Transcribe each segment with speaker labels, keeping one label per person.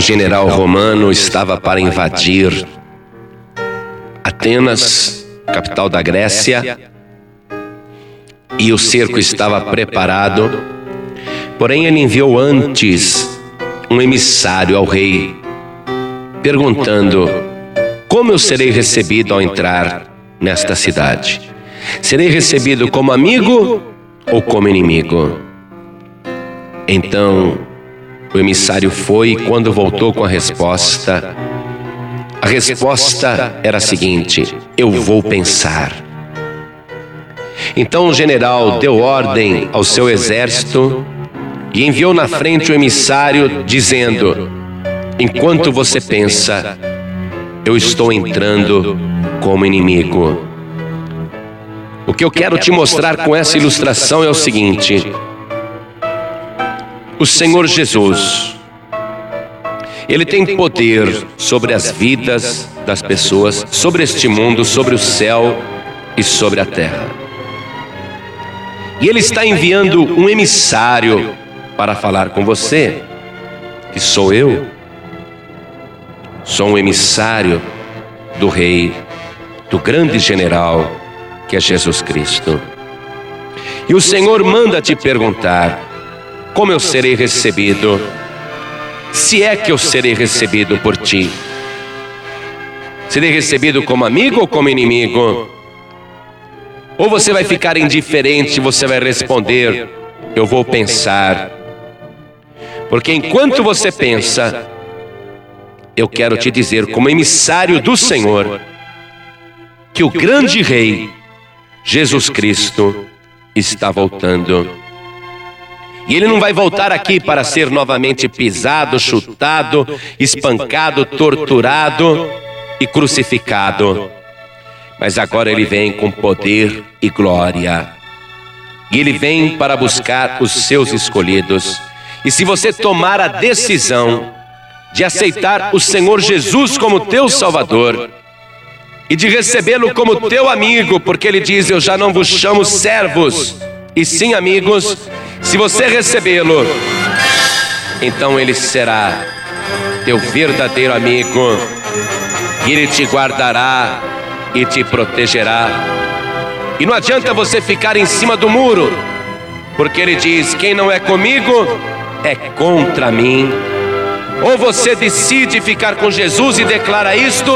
Speaker 1: general romano estava para invadir Atenas, capital da Grécia, e o cerco estava preparado. Porém, ele enviou antes um emissário ao rei, perguntando: Como eu serei recebido ao entrar nesta cidade? Serei recebido como amigo ou como inimigo? Então, o emissário foi e, quando voltou com a resposta, a resposta era a seguinte: Eu vou pensar. Então o general deu ordem ao seu exército e enviou na frente o emissário, dizendo: Enquanto você pensa, eu estou entrando como inimigo. O que eu quero te mostrar com essa ilustração é o seguinte: o Senhor Jesus, Ele tem poder sobre as vidas das pessoas, sobre este mundo, sobre o céu e sobre a terra. E Ele está enviando um emissário para falar com você, que sou eu. Sou um emissário do Rei, do grande general que é Jesus Cristo. E o Senhor manda te perguntar: como eu serei recebido? Se é que eu serei recebido por ti. Serei recebido como amigo ou como inimigo? Ou você vai ficar indiferente você vai responder: Eu vou pensar. Porque enquanto você pensa, eu quero te dizer, como emissário do Senhor, que o grande Rei Jesus Cristo está voltando. E ele não vai voltar aqui para ser novamente pisado, chutado, espancado, torturado e crucificado. Mas agora ele vem com poder e glória. E ele vem para buscar os seus escolhidos. E se você tomar a decisão de aceitar o Senhor Jesus como teu Salvador, e de recebê-lo como teu amigo, porque ele diz: Eu já não vos chamo servos, e sim amigos. Se você recebê-lo, então ele será teu verdadeiro amigo, ele te guardará e te protegerá. E não adianta você ficar em cima do muro, porque ele diz: Quem não é comigo é contra mim. Ou você decide ficar com Jesus e declara isto,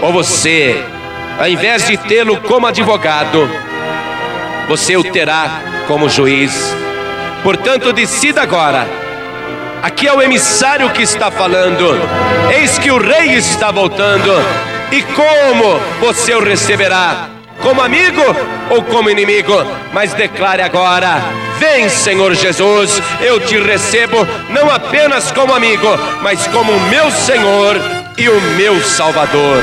Speaker 1: ou você, ao invés de tê-lo como advogado, você o terá como juiz. Portanto, decida agora. Aqui é o emissário que está falando. Eis que o rei está voltando. E como você o receberá? Como amigo ou como inimigo? Mas declare agora: Vem, Senhor Jesus, eu te recebo não apenas como amigo, mas como meu Senhor e o meu Salvador.